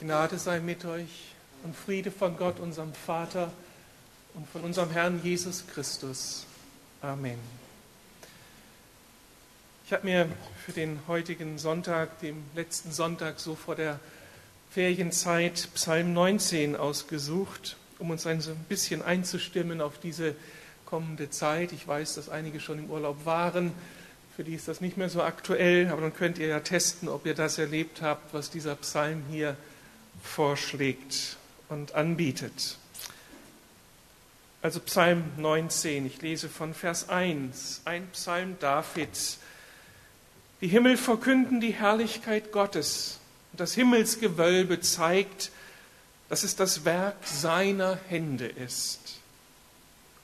Gnade sei mit euch und Friede von Gott, unserem Vater und von unserem Herrn Jesus Christus. Amen. Ich habe mir für den heutigen Sonntag, dem letzten Sonntag so vor der Ferienzeit, Psalm 19 ausgesucht, um uns ein bisschen einzustimmen auf diese kommende Zeit. Ich weiß, dass einige schon im Urlaub waren. Für die ist das nicht mehr so aktuell, aber dann könnt ihr ja testen, ob ihr das erlebt habt, was dieser Psalm hier vorschlägt und anbietet. Also Psalm 19, ich lese von Vers 1, ein Psalm Davids. Die Himmel verkünden die Herrlichkeit Gottes. Und das Himmelsgewölbe zeigt, dass es das Werk seiner Hände ist.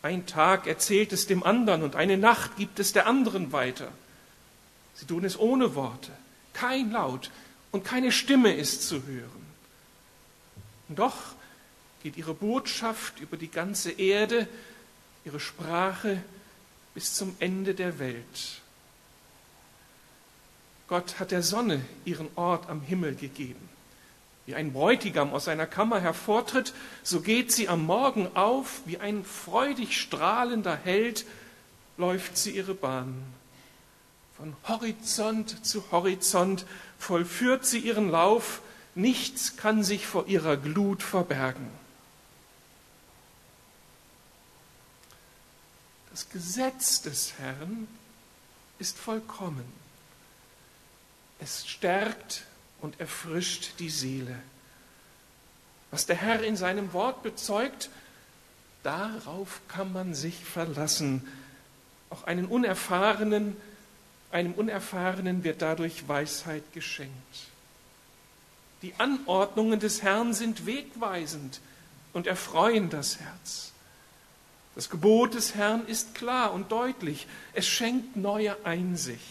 Ein Tag erzählt es dem anderen und eine Nacht gibt es der anderen weiter. Sie tun es ohne Worte, kein Laut und keine Stimme ist zu hören. Und doch geht ihre Botschaft über die ganze Erde, ihre Sprache bis zum Ende der Welt. Gott hat der Sonne ihren Ort am Himmel gegeben. Wie ein Bräutigam aus seiner Kammer hervortritt, so geht sie am Morgen auf, wie ein freudig strahlender Held läuft sie ihre Bahn. Von Horizont zu Horizont vollführt sie ihren Lauf, nichts kann sich vor ihrer Glut verbergen. Das Gesetz des Herrn ist vollkommen. Es stärkt und erfrischt die Seele. Was der Herr in seinem Wort bezeugt, darauf kann man sich verlassen. Auch einen Unerfahrenen einem Unerfahrenen wird dadurch Weisheit geschenkt. Die Anordnungen des Herrn sind wegweisend und erfreuen das Herz. Das Gebot des Herrn ist klar und deutlich. Es schenkt neue Einsicht.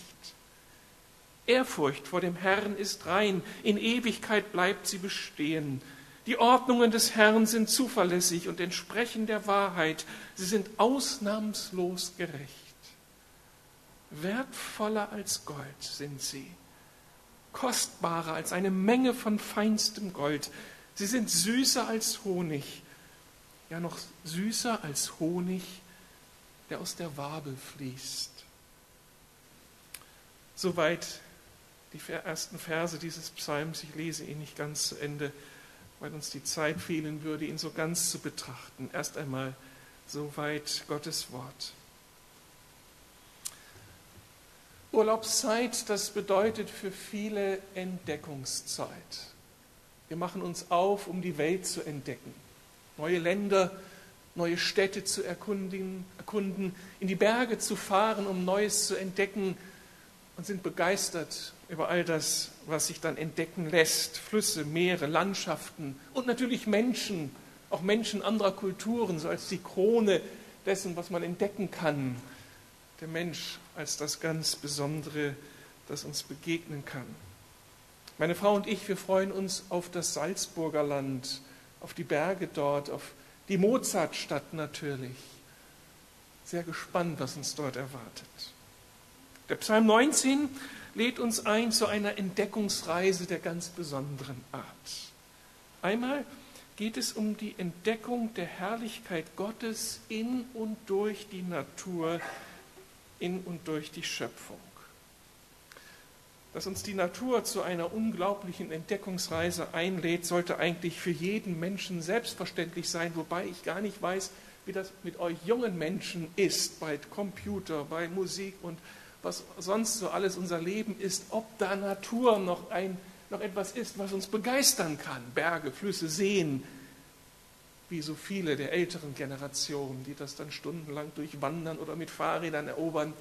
Ehrfurcht vor dem Herrn ist rein, in Ewigkeit bleibt sie bestehen. Die Ordnungen des Herrn sind zuverlässig und entsprechen der Wahrheit. Sie sind ausnahmslos gerecht. Wertvoller als Gold sind sie, kostbarer als eine Menge von feinstem Gold. Sie sind süßer als Honig, ja noch süßer als Honig, der aus der Wabe fließt. Soweit die ersten Verse dieses Psalms. Ich lese ihn nicht ganz zu Ende, weil uns die Zeit fehlen würde, ihn so ganz zu betrachten. Erst einmal soweit Gottes Wort. Urlaubszeit, das bedeutet für viele Entdeckungszeit. Wir machen uns auf, um die Welt zu entdecken, neue Länder, neue Städte zu erkunden, erkunden, in die Berge zu fahren, um Neues zu entdecken und sind begeistert über all das, was sich dann entdecken lässt. Flüsse, Meere, Landschaften und natürlich Menschen, auch Menschen anderer Kulturen, so als die Krone dessen, was man entdecken kann der Mensch als das ganz Besondere, das uns begegnen kann. Meine Frau und ich, wir freuen uns auf das Salzburger Land, auf die Berge dort, auf die Mozartstadt natürlich. Sehr gespannt, was uns dort erwartet. Der Psalm 19 lädt uns ein zu einer Entdeckungsreise der ganz besonderen Art. Einmal geht es um die Entdeckung der Herrlichkeit Gottes in und durch die Natur, in und durch die Schöpfung. Dass uns die Natur zu einer unglaublichen Entdeckungsreise einlädt, sollte eigentlich für jeden Menschen selbstverständlich sein, wobei ich gar nicht weiß, wie das mit euch jungen Menschen ist, bei Computer, bei Musik und was sonst so alles unser Leben ist, ob da Natur noch, ein, noch etwas ist, was uns begeistern kann. Berge, Flüsse, Seen, wie so viele der älteren Generationen, die das dann stundenlang durchwandern oder mit Fahrrädern erobern.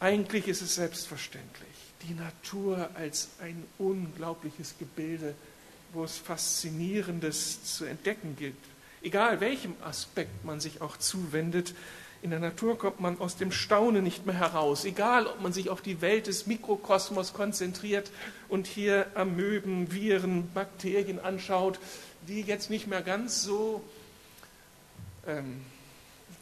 Eigentlich ist es selbstverständlich. Die Natur als ein unglaubliches Gebilde, wo es Faszinierendes zu entdecken gibt. Egal welchem Aspekt man sich auch zuwendet, in der Natur kommt man aus dem Staunen nicht mehr heraus. Egal, ob man sich auf die Welt des Mikrokosmos konzentriert und hier Amöben, Viren, Bakterien anschaut, die jetzt nicht mehr ganz so, ähm,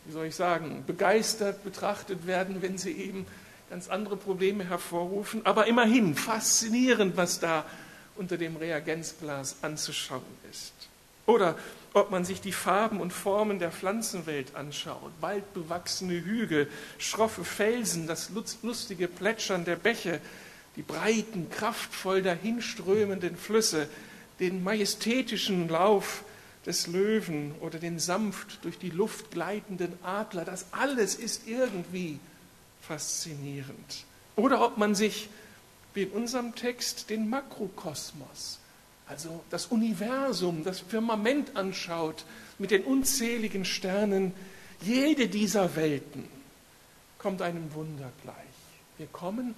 wie soll ich sagen, begeistert betrachtet werden, wenn sie eben ganz andere Probleme hervorrufen. Aber immerhin faszinierend, was da unter dem Reagenzglas anzuschauen ist. Oder ob man sich die Farben und Formen der Pflanzenwelt anschaut, waldbewachsene Hügel, schroffe Felsen, das lustige Plätschern der Bäche, die breiten, kraftvoll dahinströmenden Flüsse, den majestätischen Lauf des Löwen oder den sanft durch die Luft gleitenden Adler, das alles ist irgendwie faszinierend. Oder ob man sich, wie in unserem Text, den Makrokosmos, also das Universum, das Firmament anschaut mit den unzähligen Sternen, jede dieser Welten kommt einem Wunder gleich. Wir kommen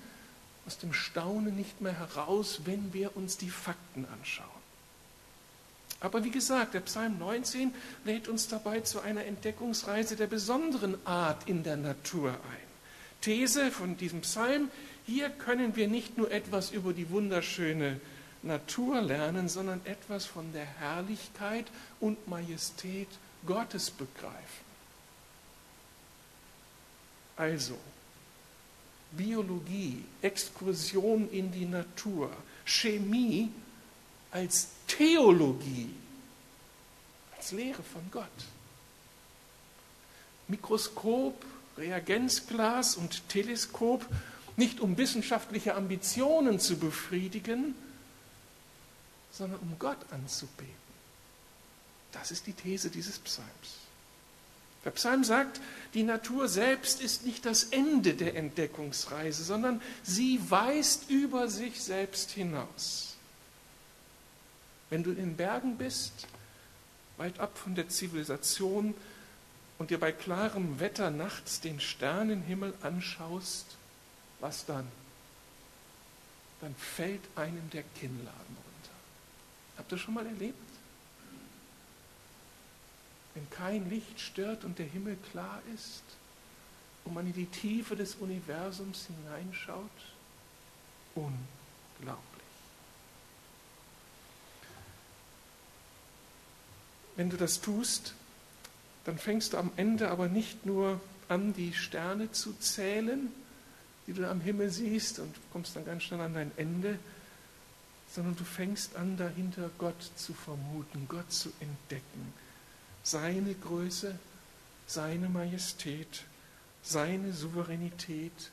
aus dem Staunen nicht mehr heraus, wenn wir uns die Fakten anschauen. Aber wie gesagt, der Psalm 19 lädt uns dabei zu einer Entdeckungsreise der besonderen Art in der Natur ein. These von diesem Psalm, hier können wir nicht nur etwas über die wunderschöne Natur lernen, sondern etwas von der Herrlichkeit und Majestät Gottes begreifen. Also, Biologie, Exkursion in die Natur, Chemie als Theologie, als Lehre von Gott. Mikroskop, Reagenzglas und Teleskop nicht um wissenschaftliche Ambitionen zu befriedigen, sondern um Gott anzubeten. Das ist die These dieses Psalms. Der Psalm sagt, die Natur selbst ist nicht das Ende der Entdeckungsreise, sondern sie weist über sich selbst hinaus. Wenn du in den Bergen bist, weit ab von der Zivilisation und dir bei klarem Wetter nachts den Sternenhimmel anschaust, was dann? Dann fällt einem der Kinnladen runter. Habt ihr schon mal erlebt? wenn kein Licht stört und der Himmel klar ist und man in die Tiefe des Universums hineinschaut? Unglaublich. Wenn du das tust, dann fängst du am Ende aber nicht nur an, die Sterne zu zählen, die du am Himmel siehst und kommst dann ganz schnell an dein Ende, sondern du fängst an, dahinter Gott zu vermuten, Gott zu entdecken seine Größe, seine Majestät, seine Souveränität,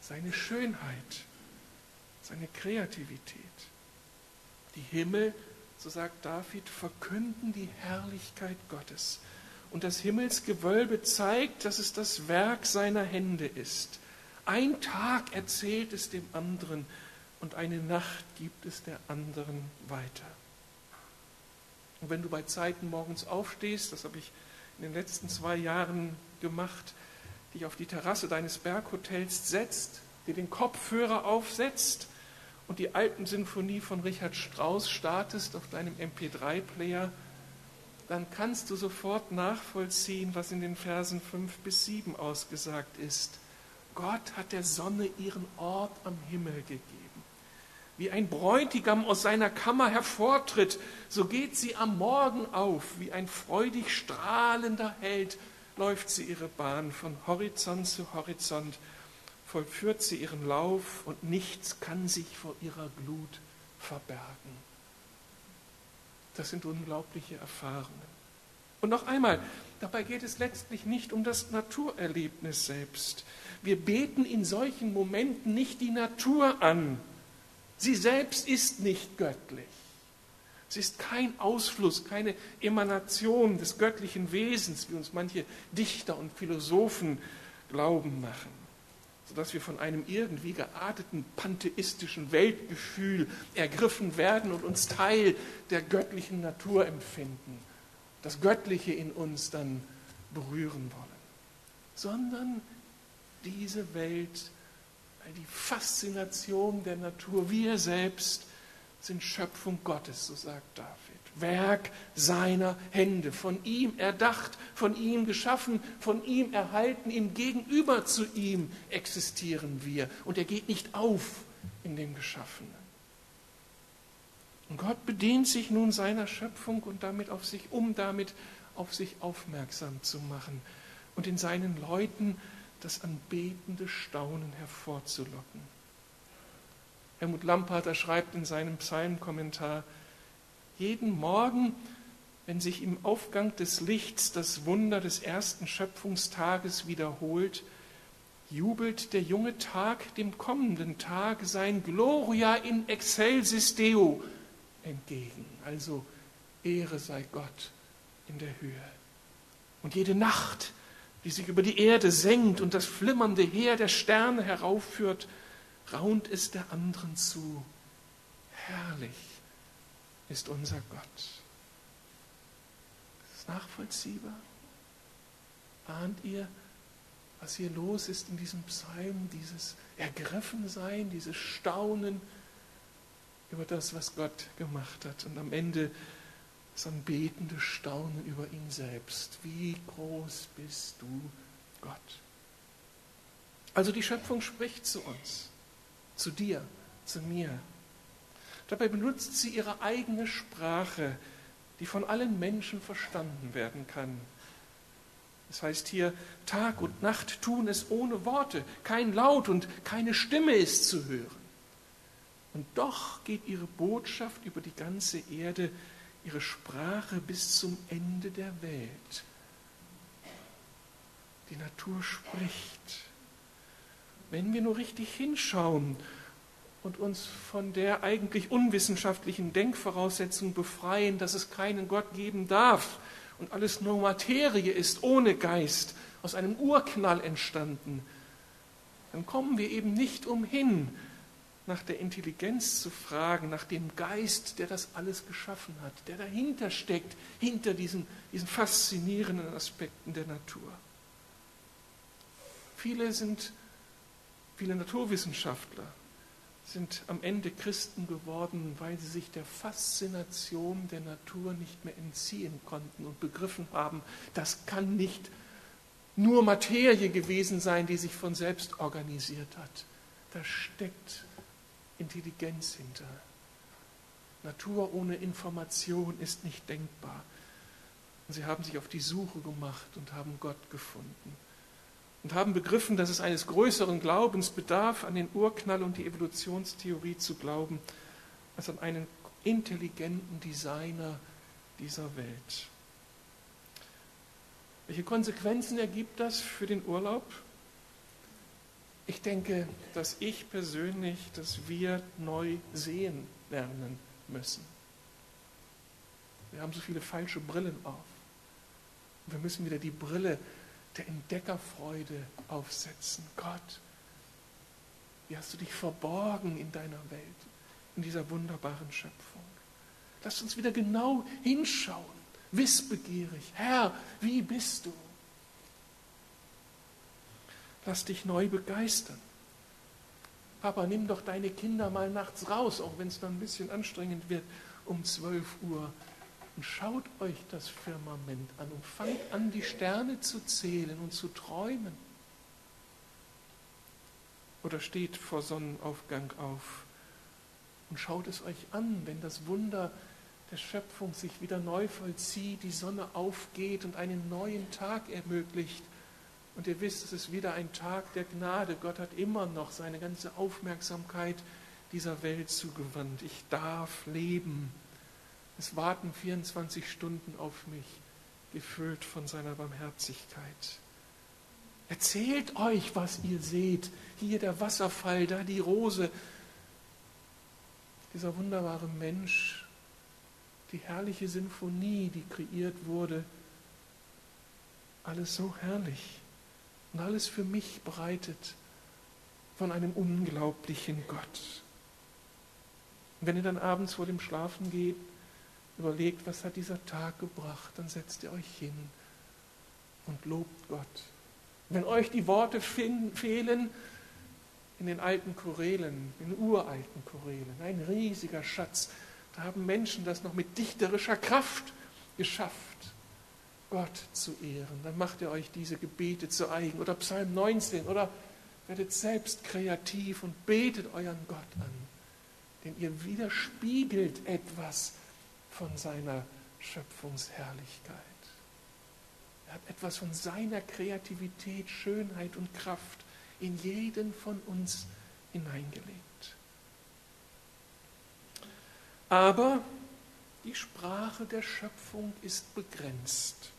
seine Schönheit, seine Kreativität. Die Himmel, so sagt David, verkünden die Herrlichkeit Gottes. Und das Himmelsgewölbe zeigt, dass es das Werk seiner Hände ist. Ein Tag erzählt es dem anderen und eine Nacht gibt es der anderen weiter. Und wenn du bei Zeiten morgens aufstehst, das habe ich in den letzten zwei Jahren gemacht, dich auf die Terrasse deines Berghotels setzt, dir den Kopfhörer aufsetzt und die Alpensinfonie von Richard Strauss startest auf deinem MP3-Player, dann kannst du sofort nachvollziehen, was in den Versen 5 bis 7 ausgesagt ist. Gott hat der Sonne ihren Ort am Himmel gegeben. Wie ein Bräutigam aus seiner Kammer hervortritt, so geht sie am Morgen auf. Wie ein freudig strahlender Held läuft sie ihre Bahn von Horizont zu Horizont, vollführt sie ihren Lauf und nichts kann sich vor ihrer Glut verbergen. Das sind unglaubliche Erfahrungen. Und noch einmal, dabei geht es letztlich nicht um das Naturerlebnis selbst. Wir beten in solchen Momenten nicht die Natur an, Sie selbst ist nicht göttlich. Sie ist kein Ausfluss, keine Emanation des göttlichen Wesens, wie uns manche Dichter und Philosophen glauben machen, sodass wir von einem irgendwie gearteten pantheistischen Weltgefühl ergriffen werden und uns Teil der göttlichen Natur empfinden, das Göttliche in uns dann berühren wollen, sondern diese Welt die Faszination der Natur, wir selbst sind Schöpfung Gottes, so sagt David. Werk seiner Hände, von ihm erdacht, von ihm geschaffen, von ihm erhalten, im Gegenüber zu ihm existieren wir. Und er geht nicht auf in dem Geschaffenen. Und Gott bedient sich nun seiner Schöpfung und damit auf sich, um damit auf sich aufmerksam zu machen und in seinen Leuten das anbetende Staunen hervorzulocken. Helmut Lamparter schreibt in seinem Psalmkommentar, jeden Morgen, wenn sich im Aufgang des Lichts das Wunder des ersten Schöpfungstages wiederholt, jubelt der junge Tag dem kommenden Tag sein Gloria in excelsis Deo entgegen. Also Ehre sei Gott in der Höhe. Und jede Nacht, die sich über die Erde senkt und das flimmernde Heer der Sterne heraufführt, raunt es der anderen zu. Herrlich ist unser Gott. Ist es nachvollziehbar? Ahnt ihr, was hier los ist in diesem Psalm, dieses Ergriffensein, dieses Staunen über das, was Gott gemacht hat und am Ende das anbetende Staunen über ihn selbst. Wie groß bist du, Gott? Also die Schöpfung spricht zu uns, zu dir, zu mir. Dabei benutzt sie ihre eigene Sprache, die von allen Menschen verstanden werden kann. Das heißt hier, Tag und Nacht tun es ohne Worte, kein Laut und keine Stimme ist zu hören. Und doch geht ihre Botschaft über die ganze Erde, ihre Sprache bis zum Ende der Welt. Die Natur spricht. Wenn wir nur richtig hinschauen und uns von der eigentlich unwissenschaftlichen Denkvoraussetzung befreien, dass es keinen Gott geben darf, und alles nur Materie ist, ohne Geist, aus einem Urknall entstanden, dann kommen wir eben nicht umhin, nach der Intelligenz zu fragen, nach dem Geist, der das alles geschaffen hat, der dahinter steckt, hinter diesen, diesen faszinierenden Aspekten der Natur. Viele sind, viele Naturwissenschaftler sind am Ende Christen geworden, weil sie sich der Faszination der Natur nicht mehr entziehen konnten und begriffen haben, das kann nicht nur Materie gewesen sein, die sich von selbst organisiert hat. Da steckt Intelligenz hinter. Natur ohne Information ist nicht denkbar. Und sie haben sich auf die Suche gemacht und haben Gott gefunden und haben begriffen, dass es eines größeren Glaubens bedarf, an den Urknall und die Evolutionstheorie zu glauben, als an einen intelligenten Designer dieser Welt. Welche Konsequenzen ergibt das für den Urlaub? Ich denke, dass ich persönlich, dass wir neu sehen lernen müssen. Wir haben so viele falsche Brillen auf. Wir müssen wieder die Brille der Entdeckerfreude aufsetzen. Gott, wie hast du dich verborgen in deiner Welt, in dieser wunderbaren Schöpfung? Lass uns wieder genau hinschauen, wissbegierig. Herr, wie bist du? Lass dich neu begeistern. Papa, nimm doch deine Kinder mal nachts raus, auch wenn es dann ein bisschen anstrengend wird, um 12 Uhr und schaut euch das Firmament an und fangt an, die Sterne zu zählen und zu träumen. Oder steht vor Sonnenaufgang auf und schaut es euch an, wenn das Wunder der Schöpfung sich wieder neu vollzieht, die Sonne aufgeht und einen neuen Tag ermöglicht. Und ihr wisst, es ist wieder ein Tag der Gnade. Gott hat immer noch seine ganze Aufmerksamkeit dieser Welt zugewandt. Ich darf leben. Es warten 24 Stunden auf mich, gefüllt von seiner Barmherzigkeit. Erzählt euch, was ihr seht. Hier der Wasserfall, da die Rose. Dieser wunderbare Mensch, die herrliche Sinfonie, die kreiert wurde. Alles so herrlich und alles für mich bereitet von einem unglaublichen Gott. Und wenn ihr dann abends vor dem Schlafen geht, überlegt, was hat dieser Tag gebracht, dann setzt ihr euch hin und lobt Gott. Wenn euch die Worte fehlen, in den alten Chorälen, in den uralten Chorälen, ein riesiger Schatz, da haben Menschen das noch mit dichterischer Kraft geschafft, Gott zu ehren. Dann macht ihr euch diese Gebete zu eigen oder Psalm 19 oder werdet selbst kreativ und betet euren Gott an. Denn ihr widerspiegelt etwas, von seiner Schöpfungsherrlichkeit. Er hat etwas von seiner Kreativität, Schönheit und Kraft in jeden von uns hineingelegt. Aber die Sprache der Schöpfung ist begrenzt.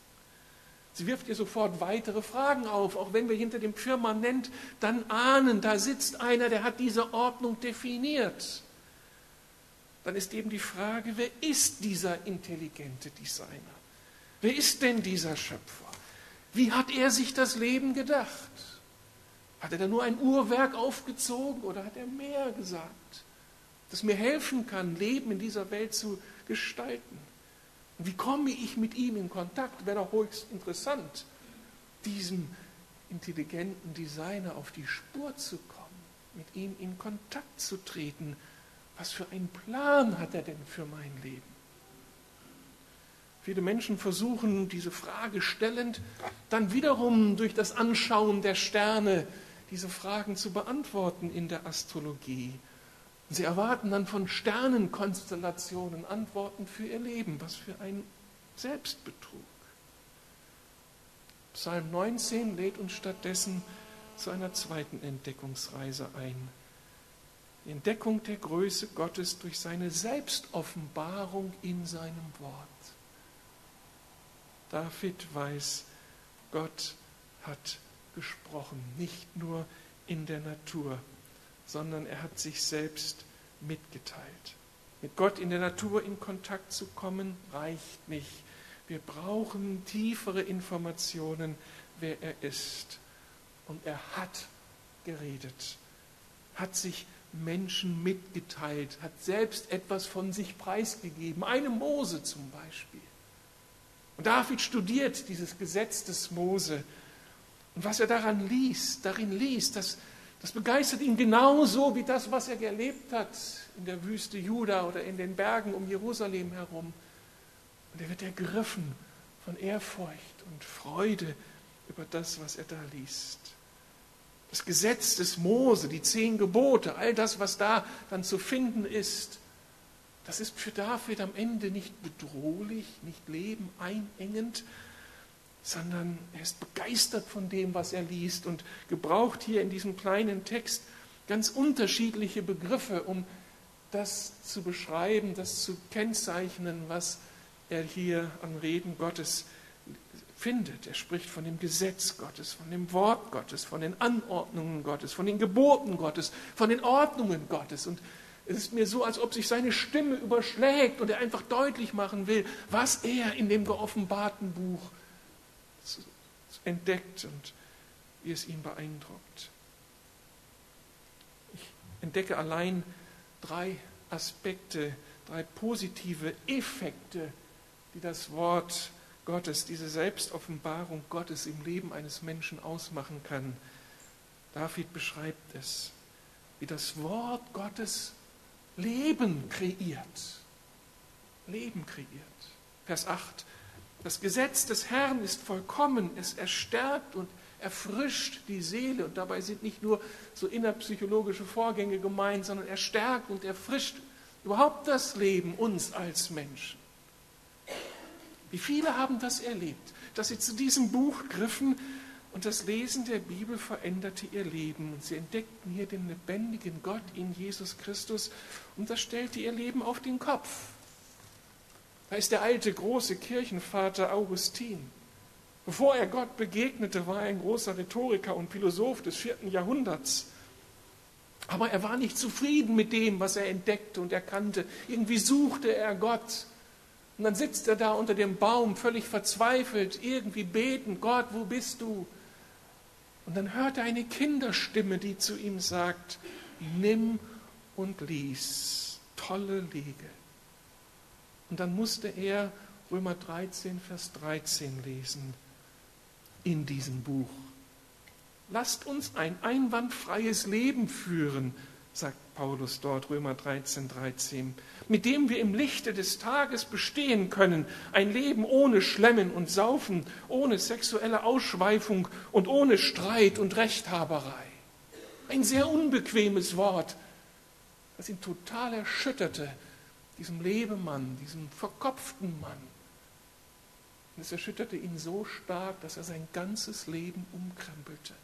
Sie wirft ihr sofort weitere Fragen auf, auch wenn wir hinter dem Firmament dann ahnen, da sitzt einer, der hat diese Ordnung definiert. Dann ist eben die Frage, wer ist dieser intelligente Designer? Wer ist denn dieser Schöpfer? Wie hat er sich das Leben gedacht? Hat er da nur ein Uhrwerk aufgezogen oder hat er mehr gesagt, das mir helfen kann, Leben in dieser Welt zu gestalten? Und wie komme ich mit ihm in Kontakt? Wäre doch höchst interessant, diesem intelligenten Designer auf die Spur zu kommen, mit ihm in Kontakt zu treten. Was für einen Plan hat er denn für mein Leben? Viele Menschen versuchen diese Frage stellend, dann wiederum durch das Anschauen der Sterne diese Fragen zu beantworten in der Astrologie. Sie erwarten dann von Sternenkonstellationen Antworten für ihr Leben. Was für ein Selbstbetrug. Psalm 19 lädt uns stattdessen zu einer zweiten Entdeckungsreise ein. Die Entdeckung der Größe Gottes durch seine Selbstoffenbarung in seinem Wort. David weiß, Gott hat gesprochen, nicht nur in der Natur, sondern er hat sich selbst mitgeteilt. Mit Gott in der Natur in Kontakt zu kommen, reicht nicht. Wir brauchen tiefere Informationen, wer er ist. Und er hat geredet, hat sich Menschen mitgeteilt, hat selbst etwas von sich preisgegeben, eine Mose zum Beispiel. Und David studiert dieses Gesetz des Mose. Und was er daran liest, darin liest, das das begeistert ihn genauso wie das, was er erlebt hat in der Wüste Juda oder in den Bergen um Jerusalem herum. Und er wird ergriffen von Ehrfurcht und Freude über das, was er da liest. Das Gesetz des Mose, die zehn Gebote, all das, was da dann zu finden ist, das ist für David am Ende nicht bedrohlich, nicht lebeneinengend, sondern er ist begeistert von dem, was er liest und gebraucht hier in diesem kleinen Text ganz unterschiedliche Begriffe, um das zu beschreiben, das zu kennzeichnen, was er hier an Reden Gottes findet. Er spricht von dem Gesetz Gottes, von dem Wort Gottes, von den Anordnungen Gottes, von den Geboten Gottes, von den Ordnungen Gottes. Und es ist mir so, als ob sich seine Stimme überschlägt und er einfach deutlich machen will, was er in dem geoffenbarten Buch entdeckt und wie es ihn beeindruckt. Ich entdecke allein drei Aspekte, drei positive Effekte, die das Wort Gottes, diese Selbstoffenbarung Gottes im Leben eines Menschen ausmachen kann. David beschreibt es, wie das Wort Gottes Leben kreiert. Leben kreiert. Vers 8. Das Gesetz des Herrn ist vollkommen, es erstärkt und erfrischt die Seele. Und dabei sind nicht nur so innerpsychologische Vorgänge gemeint, sondern er stärkt und erfrischt überhaupt das Leben uns als Menschen. Wie viele haben das erlebt, dass sie zu diesem Buch griffen und das Lesen der Bibel veränderte ihr Leben. Und sie entdeckten hier den lebendigen Gott in Jesus Christus und das stellte ihr Leben auf den Kopf. Da ist der alte große Kirchenvater Augustin. Bevor er Gott begegnete, war er ein großer Rhetoriker und Philosoph des vierten Jahrhunderts. Aber er war nicht zufrieden mit dem, was er entdeckte und erkannte. Irgendwie suchte er Gott. Und dann sitzt er da unter dem Baum, völlig verzweifelt, irgendwie beten, Gott, wo bist du? Und dann hört er eine Kinderstimme, die zu ihm sagt, nimm und lies, tolle Liege. Und dann musste er Römer 13, Vers 13 lesen in diesem Buch. Lasst uns ein einwandfreies Leben führen, sagt Paulus dort, Römer 13, 13, mit dem wir im Lichte des Tages bestehen können, ein Leben ohne Schlemmen und Saufen, ohne sexuelle Ausschweifung und ohne Streit und Rechthaberei. Ein sehr unbequemes Wort, das ihn total erschütterte, diesem Lebemann, diesem verkopften Mann. Und es erschütterte ihn so stark, dass er sein ganzes Leben umkrempelte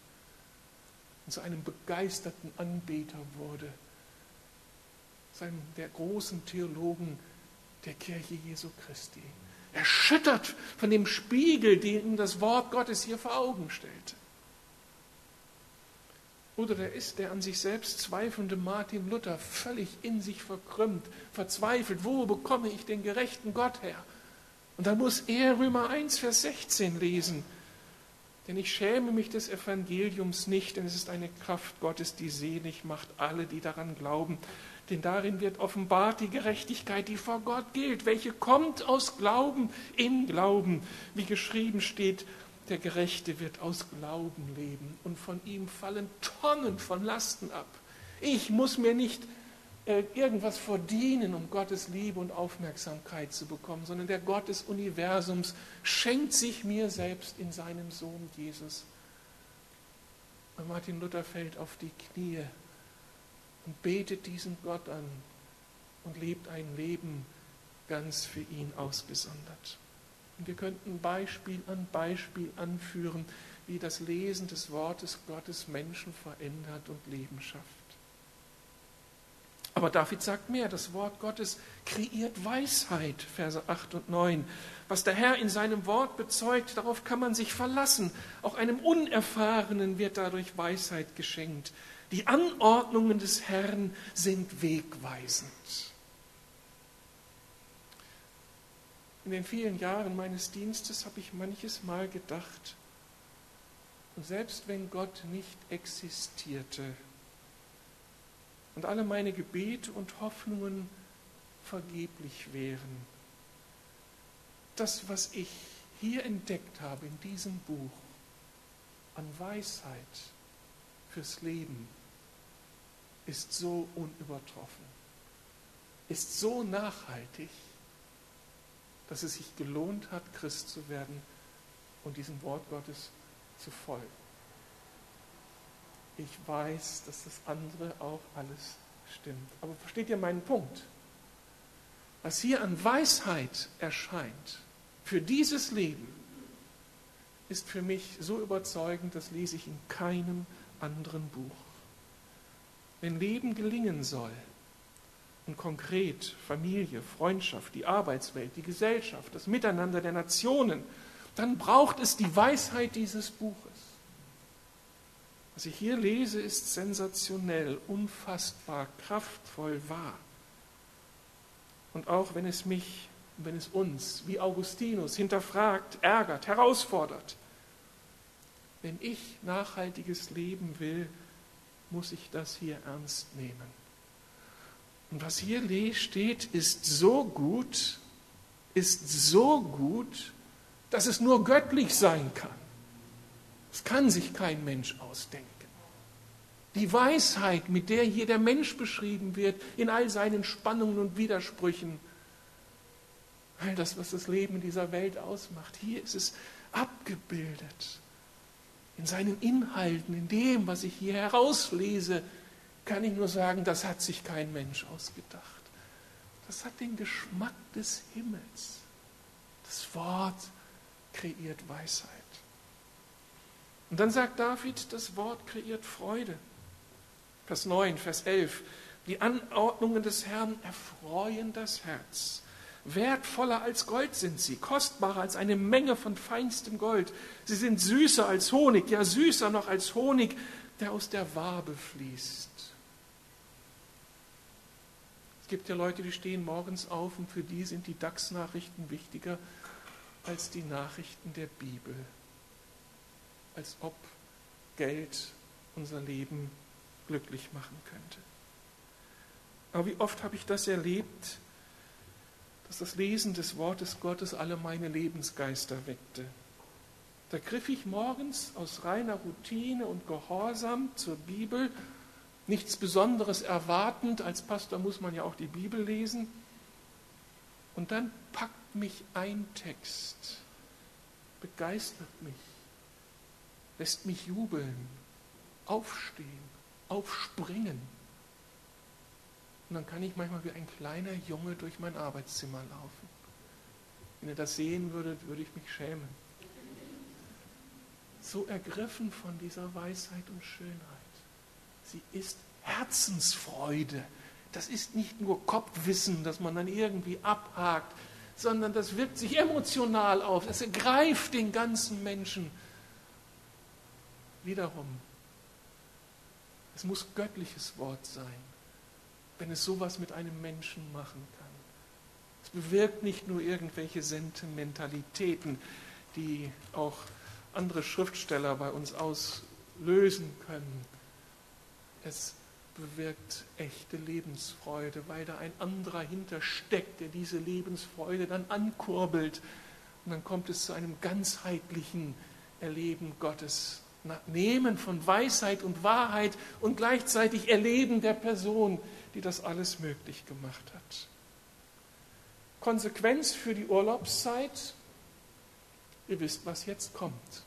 und zu einem begeisterten Anbeter wurde. einem der großen Theologen der Kirche Jesu Christi. Erschüttert von dem Spiegel, den ihm das Wort Gottes hier vor Augen stellte. Oder der ist der an sich selbst zweifelnde Martin Luther, völlig in sich verkrümmt, verzweifelt, wo bekomme ich den gerechten Gott her? Und dann muss er Römer 1, Vers 16 lesen. Denn ich schäme mich des Evangeliums nicht, denn es ist eine Kraft Gottes, die selig macht alle, die daran glauben. Denn darin wird offenbart die Gerechtigkeit, die vor Gott gilt, welche kommt aus Glauben in Glauben, wie geschrieben steht, der Gerechte wird aus Glauben leben und von ihm fallen Tonnen von Lasten ab. Ich muss mir nicht irgendwas verdienen, um Gottes Liebe und Aufmerksamkeit zu bekommen, sondern der Gott des Universums schenkt sich mir selbst in seinem Sohn Jesus. Und Martin Luther fällt auf die Knie und betet diesen Gott an und lebt ein Leben ganz für ihn ausgesondert. Und wir könnten Beispiel an Beispiel anführen, wie das Lesen des Wortes Gottes Menschen verändert und Leben schafft. Aber David sagt mehr, das Wort Gottes kreiert Weisheit, Verse 8 und 9. Was der Herr in seinem Wort bezeugt, darauf kann man sich verlassen. Auch einem Unerfahrenen wird dadurch Weisheit geschenkt. Die Anordnungen des Herrn sind wegweisend. In den vielen Jahren meines Dienstes habe ich manches Mal gedacht, und selbst wenn Gott nicht existierte und alle meine Gebete und Hoffnungen vergeblich wären, das, was ich hier entdeckt habe in diesem Buch an Weisheit fürs Leben, ist so unübertroffen, ist so nachhaltig, dass es sich gelohnt hat, Christ zu werden und diesem Wort Gottes zu folgen. Ich weiß, dass das andere auch alles stimmt. Aber versteht ihr meinen Punkt? Was hier an Weisheit erscheint für dieses Leben, ist für mich so überzeugend, das lese ich in keinem anderen Buch. Wenn Leben gelingen soll, und konkret Familie, Freundschaft, die Arbeitswelt, die Gesellschaft, das Miteinander der Nationen, dann braucht es die Weisheit dieses Buches. Was ich hier lese, ist sensationell, unfassbar, kraftvoll wahr. Und auch wenn es mich, wenn es uns, wie Augustinus, hinterfragt, ärgert, herausfordert, wenn ich nachhaltiges Leben will, muss ich das hier ernst nehmen. Und was hier steht, ist so gut, ist so gut, dass es nur göttlich sein kann. Das kann sich kein Mensch ausdenken. Die Weisheit, mit der hier der Mensch beschrieben wird, in all seinen Spannungen und Widersprüchen, all das, was das Leben in dieser Welt ausmacht, hier ist es abgebildet. In seinen Inhalten, in dem, was ich hier herauslese, kann ich nur sagen, das hat sich kein Mensch ausgedacht. Das hat den Geschmack des Himmels. Das Wort kreiert Weisheit. Und dann sagt David, das Wort kreiert Freude. Vers 9, Vers 11. Die Anordnungen des Herrn erfreuen das Herz. Wertvoller als Gold sind sie, kostbarer als eine Menge von feinstem Gold. Sie sind süßer als Honig, ja süßer noch als Honig, der aus der Wabe fließt gibt ja Leute, die stehen morgens auf und für die sind die DAX-Nachrichten wichtiger als die Nachrichten der Bibel. Als ob Geld unser Leben glücklich machen könnte. Aber wie oft habe ich das erlebt, dass das Lesen des Wortes Gottes alle meine Lebensgeister weckte. Da griff ich morgens aus reiner Routine und Gehorsam zur Bibel nichts Besonderes erwartend. Als Pastor muss man ja auch die Bibel lesen. Und dann packt mich ein Text, begeistert mich, lässt mich jubeln, aufstehen, aufspringen. Und dann kann ich manchmal wie ein kleiner Junge durch mein Arbeitszimmer laufen. Wenn ihr das sehen würdet, würde ich mich schämen. So ergriffen von dieser Weisheit und Schönheit. Sie ist Herzensfreude, das ist nicht nur Kopfwissen, das man dann irgendwie abhakt, sondern das wirkt sich emotional auf. Es ergreift den ganzen Menschen. Wiederum, es muss göttliches Wort sein, wenn es sowas mit einem Menschen machen kann. Es bewirkt nicht nur irgendwelche Sentimentalitäten, die auch andere Schriftsteller bei uns auslösen können. Es bewirkt echte Lebensfreude, weil da ein anderer hintersteckt, der diese Lebensfreude dann ankurbelt. Und dann kommt es zu einem ganzheitlichen Erleben Gottes. Nehmen von Weisheit und Wahrheit und gleichzeitig Erleben der Person, die das alles möglich gemacht hat. Konsequenz für die Urlaubszeit, ihr wisst, was jetzt kommt.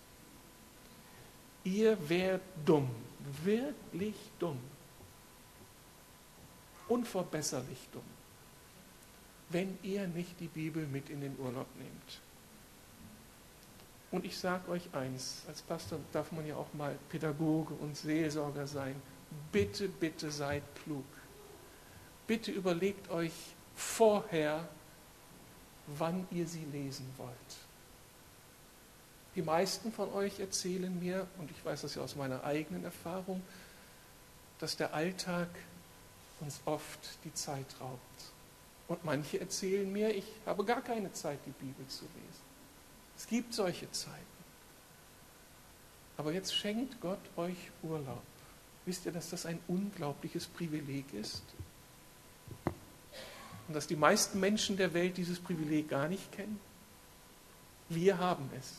Ihr wärt dumm, wirklich dumm, unverbesserlich dumm, wenn ihr nicht die Bibel mit in den Urlaub nehmt. Und ich sage euch eins, als Pastor darf man ja auch mal Pädagoge und Seelsorger sein. Bitte, bitte seid klug. Bitte überlegt euch vorher, wann ihr sie lesen wollt. Die meisten von euch erzählen mir, und ich weiß das ja aus meiner eigenen Erfahrung, dass der Alltag uns oft die Zeit raubt. Und manche erzählen mir, ich habe gar keine Zeit, die Bibel zu lesen. Es gibt solche Zeiten. Aber jetzt schenkt Gott euch Urlaub. Wisst ihr, dass das ein unglaubliches Privileg ist? Und dass die meisten Menschen der Welt dieses Privileg gar nicht kennen? Wir haben es.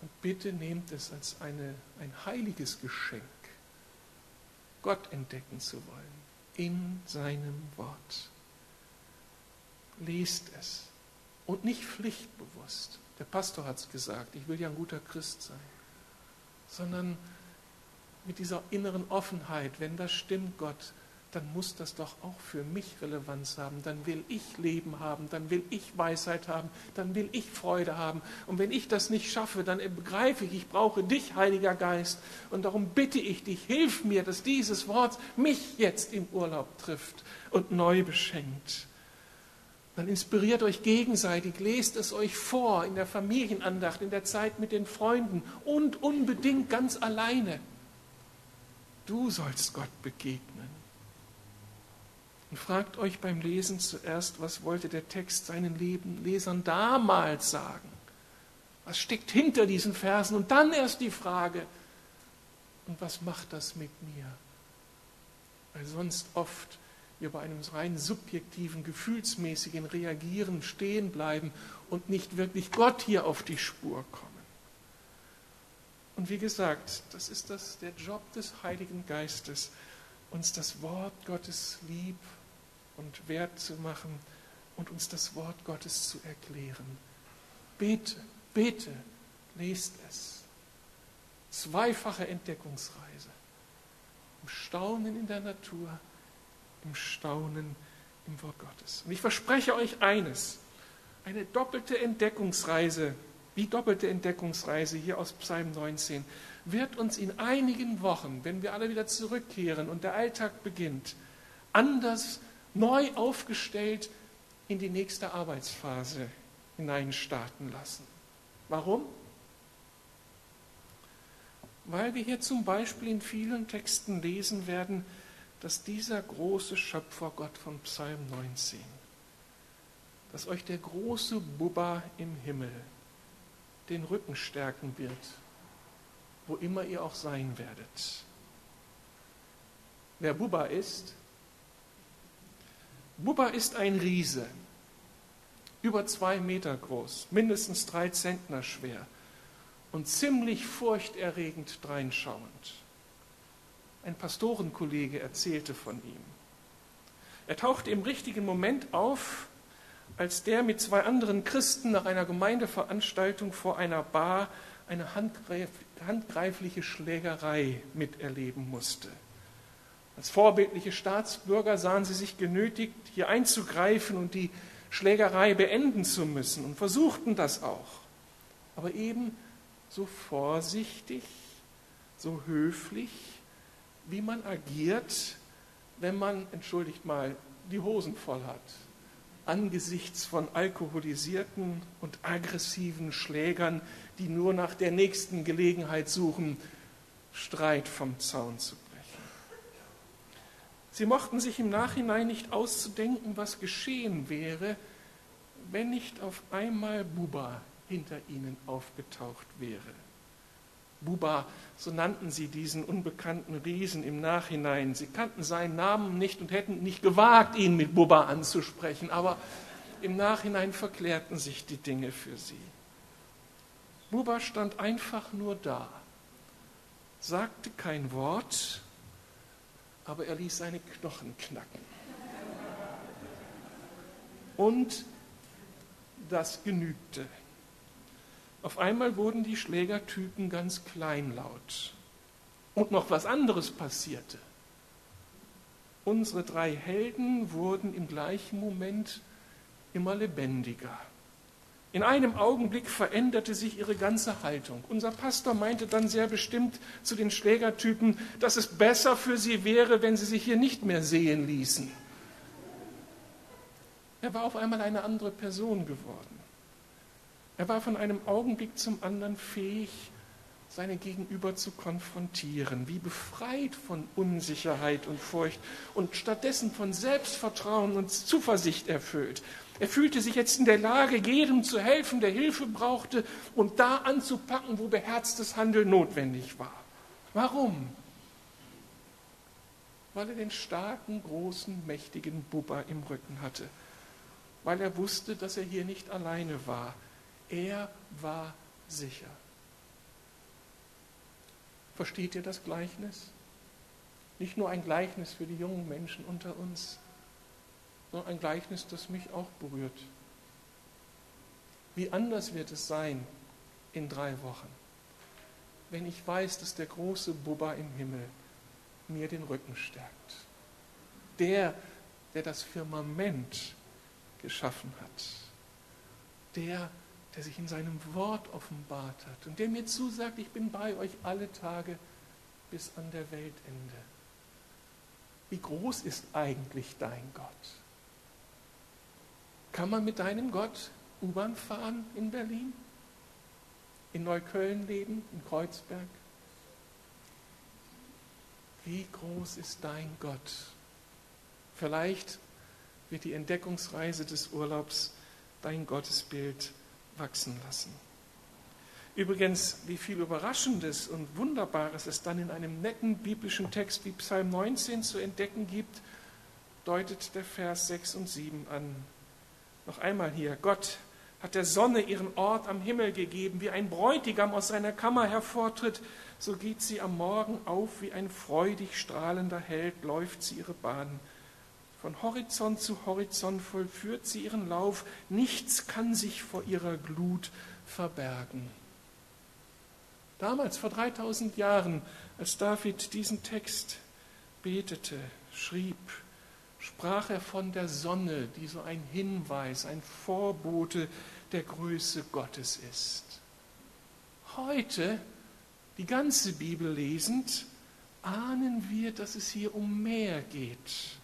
Und bitte nehmt es als eine, ein heiliges Geschenk, Gott entdecken zu wollen in seinem Wort. Lest es und nicht pflichtbewusst. Der Pastor hat es gesagt, ich will ja ein guter Christ sein, sondern mit dieser inneren Offenheit, wenn das stimmt, Gott, dann muss das doch auch für mich Relevanz haben. Dann will ich Leben haben, dann will ich Weisheit haben, dann will ich Freude haben. Und wenn ich das nicht schaffe, dann begreife ich, ich brauche dich, Heiliger Geist. Und darum bitte ich dich, hilf mir, dass dieses Wort mich jetzt im Urlaub trifft und neu beschenkt. Dann inspiriert euch gegenseitig, lest es euch vor in der Familienandacht, in der Zeit mit den Freunden und unbedingt ganz alleine. Du sollst Gott begegnen. Und fragt euch beim Lesen zuerst, was wollte der Text seinen Lesern damals sagen? Was steckt hinter diesen Versen? Und dann erst die Frage, und was macht das mit mir? Weil sonst oft wir bei einem rein subjektiven, gefühlsmäßigen Reagieren stehen bleiben und nicht wirklich Gott hier auf die Spur kommen. Und wie gesagt, das ist das, der Job des Heiligen Geistes, uns das Wort Gottes lieb und wert zu machen und uns das Wort Gottes zu erklären. Bete, bete, lest es. Zweifache Entdeckungsreise. Im Staunen in der Natur, im Staunen im Wort Gottes. Und ich verspreche euch eines, eine doppelte Entdeckungsreise, wie doppelte Entdeckungsreise hier aus Psalm 19, wird uns in einigen Wochen, wenn wir alle wieder zurückkehren und der Alltag beginnt, anders neu aufgestellt in die nächste Arbeitsphase hineinstarten lassen. Warum? Weil wir hier zum Beispiel in vielen Texten lesen werden, dass dieser große Schöpfer Gott von Psalm 19, dass euch der große Bubba im Himmel den Rücken stärken wird, wo immer ihr auch sein werdet. Wer Bubba ist, Bubba ist ein Riese, über zwei Meter groß, mindestens drei Zentner schwer und ziemlich furchterregend dreinschauend. Ein Pastorenkollege erzählte von ihm. Er tauchte im richtigen Moment auf, als der mit zwei anderen Christen nach einer Gemeindeveranstaltung vor einer Bar eine handgreifliche Schlägerei miterleben musste. Als vorbildliche Staatsbürger sahen sie sich genötigt, hier einzugreifen und die Schlägerei beenden zu müssen und versuchten das auch. Aber eben so vorsichtig, so höflich, wie man agiert, wenn man, entschuldigt mal, die Hosen voll hat, angesichts von alkoholisierten und aggressiven Schlägern, die nur nach der nächsten Gelegenheit suchen, Streit vom Zaun zu brechen. Sie mochten sich im Nachhinein nicht auszudenken, was geschehen wäre, wenn nicht auf einmal Buba hinter ihnen aufgetaucht wäre. Buba, so nannten sie diesen unbekannten Riesen im Nachhinein. Sie kannten seinen Namen nicht und hätten nicht gewagt, ihn mit Buba anzusprechen, aber im Nachhinein verklärten sich die Dinge für sie. Buba stand einfach nur da, sagte kein Wort, aber er ließ seine Knochen knacken. Und das genügte. Auf einmal wurden die Schlägertypen ganz kleinlaut. Und noch was anderes passierte. Unsere drei Helden wurden im gleichen Moment immer lebendiger. In einem Augenblick veränderte sich ihre ganze Haltung. Unser Pastor meinte dann sehr bestimmt zu den Schlägertypen, dass es besser für sie wäre, wenn sie sich hier nicht mehr sehen ließen. Er war auf einmal eine andere Person geworden. Er war von einem Augenblick zum anderen fähig, seine Gegenüber zu konfrontieren, wie befreit von Unsicherheit und Furcht und stattdessen von Selbstvertrauen und Zuversicht erfüllt. Er fühlte sich jetzt in der Lage, jedem zu helfen, der Hilfe brauchte und da anzupacken, wo beherztes Handeln notwendig war. Warum? Weil er den starken, großen, mächtigen Bubba im Rücken hatte. Weil er wusste, dass er hier nicht alleine war er war sicher. Versteht ihr das Gleichnis? Nicht nur ein Gleichnis für die jungen Menschen unter uns, sondern ein Gleichnis, das mich auch berührt. Wie anders wird es sein in drei Wochen, wenn ich weiß, dass der große Bubba im Himmel mir den Rücken stärkt. Der, der das Firmament geschaffen hat. Der, der sich in seinem Wort offenbart hat und der mir zusagt, ich bin bei euch alle Tage bis an der Weltende. Wie groß ist eigentlich dein Gott? Kann man mit deinem Gott U-Bahn fahren in Berlin? In Neukölln leben? In Kreuzberg? Wie groß ist dein Gott? Vielleicht wird die Entdeckungsreise des Urlaubs dein Gottesbild wachsen lassen. Übrigens, wie viel Überraschendes und Wunderbares es dann in einem netten biblischen Text wie Psalm 19 zu entdecken gibt, deutet der Vers 6 und 7 an. Noch einmal hier, Gott hat der Sonne ihren Ort am Himmel gegeben, wie ein Bräutigam aus seiner Kammer hervortritt, so geht sie am Morgen auf, wie ein freudig strahlender Held läuft sie ihre Bahn. Von Horizont zu Horizont vollführt sie ihren Lauf. Nichts kann sich vor ihrer Glut verbergen. Damals, vor 3000 Jahren, als David diesen Text betete, schrieb, sprach er von der Sonne, die so ein Hinweis, ein Vorbote der Größe Gottes ist. Heute, die ganze Bibel lesend, ahnen wir, dass es hier um mehr geht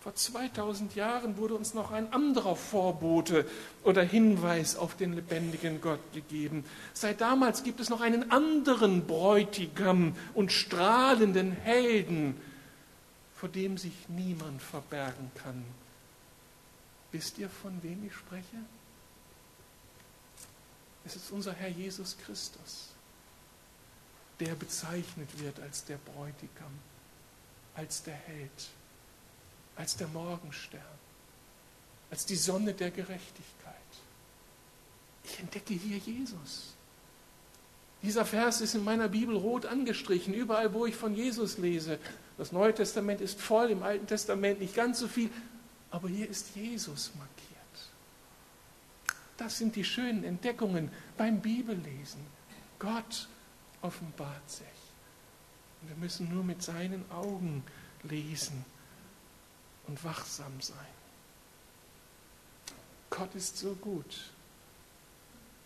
vor 2000 Jahren wurde uns noch ein anderer Vorbote oder Hinweis auf den lebendigen Gott gegeben. Seit damals gibt es noch einen anderen Bräutigam und strahlenden Helden, vor dem sich niemand verbergen kann. Wisst ihr, von wem ich spreche? Es ist unser Herr Jesus Christus, der bezeichnet wird als der Bräutigam, als der Held als der Morgenstern, als die Sonne der Gerechtigkeit. Ich entdecke hier Jesus. Dieser Vers ist in meiner Bibel rot angestrichen, überall wo ich von Jesus lese. Das Neue Testament ist voll, im Alten Testament nicht ganz so viel, aber hier ist Jesus markiert. Das sind die schönen Entdeckungen beim Bibellesen. Gott offenbart sich. Und wir müssen nur mit seinen Augen lesen und wachsam sein. Gott ist so gut.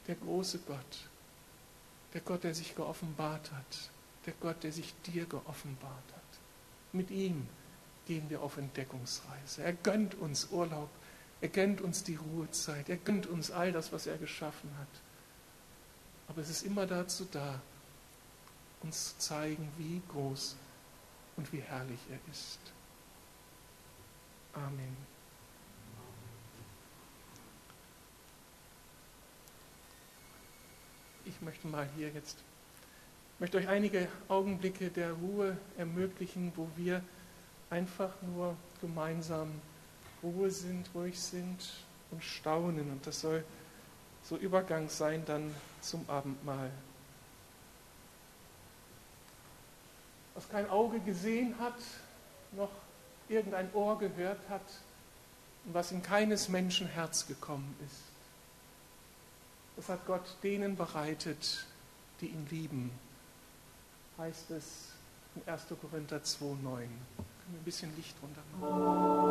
Der große Gott. Der Gott, der sich geoffenbart hat. Der Gott, der sich dir geoffenbart hat. Mit ihm gehen wir auf Entdeckungsreise. Er gönnt uns Urlaub, er gönnt uns die Ruhezeit, er gönnt uns all das, was er geschaffen hat. Aber es ist immer dazu da, uns zu zeigen, wie groß und wie herrlich er ist. Amen. Ich möchte mal hier jetzt, möchte euch einige Augenblicke der Ruhe ermöglichen, wo wir einfach nur gemeinsam Ruhe sind, ruhig sind und staunen. Und das soll so Übergang sein dann zum Abendmahl. Was kein Auge gesehen hat, noch irgendein Ohr gehört hat und was in keines Menschen Herz gekommen ist. Das hat Gott denen bereitet, die ihn lieben, heißt es in 1. Korinther 2,9. Können wir ein bisschen Licht runter machen?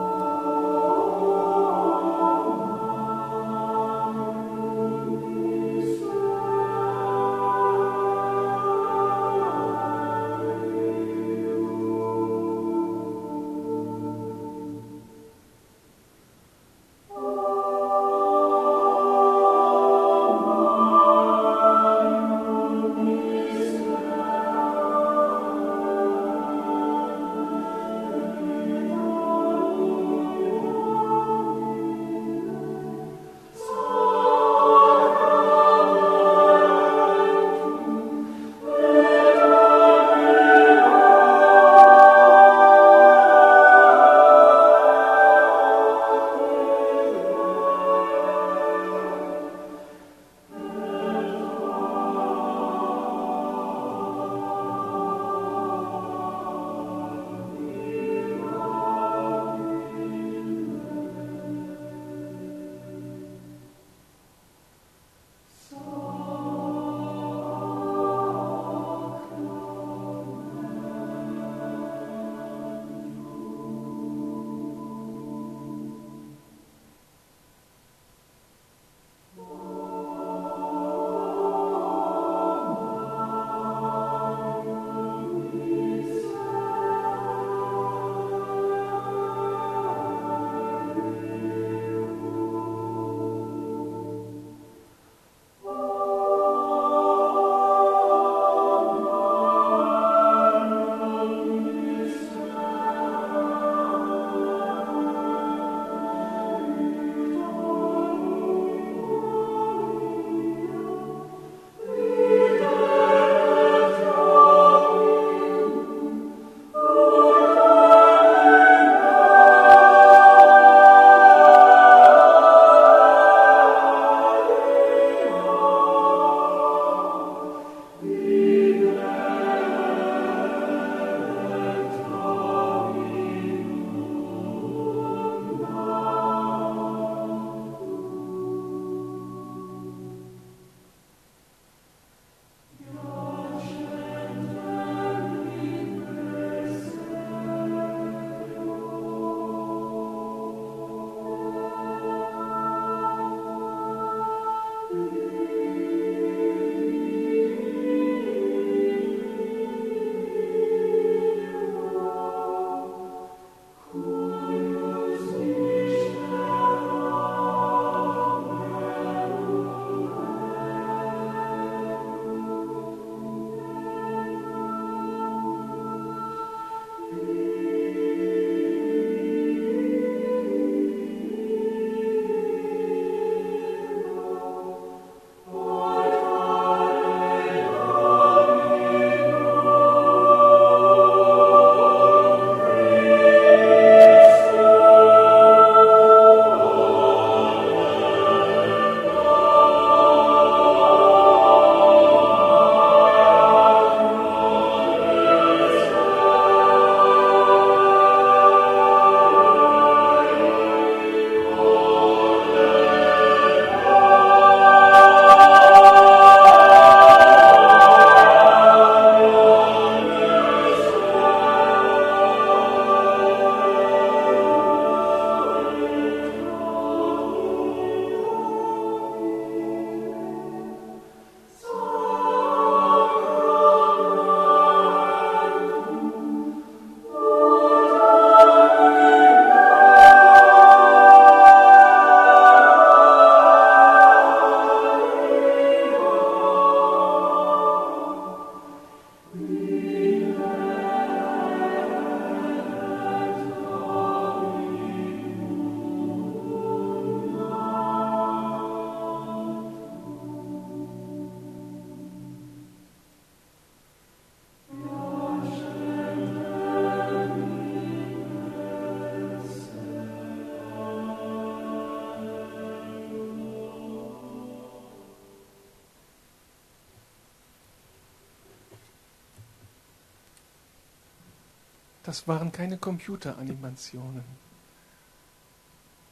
Das waren keine Computeranimationen,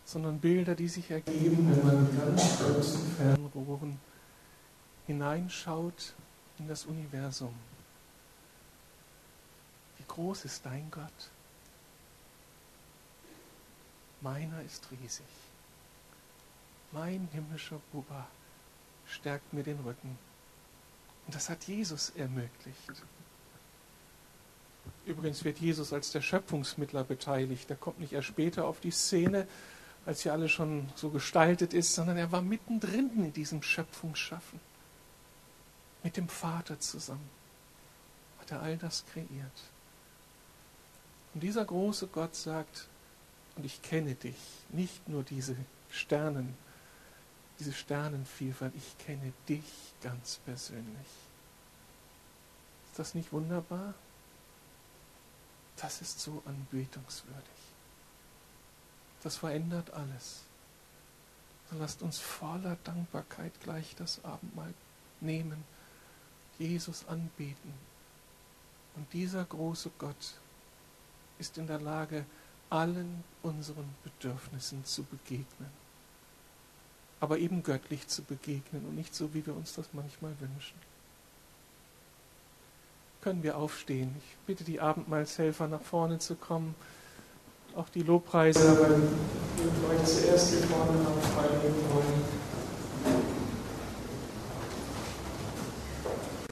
sondern Bilder, die sich ergeben, wenn man mit ganz großen Fernrohren hineinschaut in das Universum. Wie groß ist dein Gott? Meiner ist riesig. Mein himmlischer Buba stärkt mir den Rücken. Und das hat Jesus ermöglicht. Übrigens wird Jesus als der Schöpfungsmittler beteiligt. Er kommt nicht erst später auf die Szene, als hier alles schon so gestaltet ist, sondern er war mittendrin in diesem Schöpfungsschaffen. Mit dem Vater zusammen hat er all das kreiert. Und dieser große Gott sagt, und ich kenne dich, nicht nur diese Sternen, diese Sternenvielfalt, ich kenne dich ganz persönlich. Ist das nicht wunderbar? Das ist so anbetungswürdig. Das verändert alles. Dann lasst uns voller Dankbarkeit gleich das Abendmahl nehmen, Jesus anbeten. Und dieser große Gott ist in der Lage, allen unseren Bedürfnissen zu begegnen. Aber eben göttlich zu begegnen und nicht so, wie wir uns das manchmal wünschen können wir aufstehen. Ich bitte die Abendmahlshelfer nach vorne zu kommen. Auch die Lobpreise, aber ihr euch zuerst die vorne haben, wollen.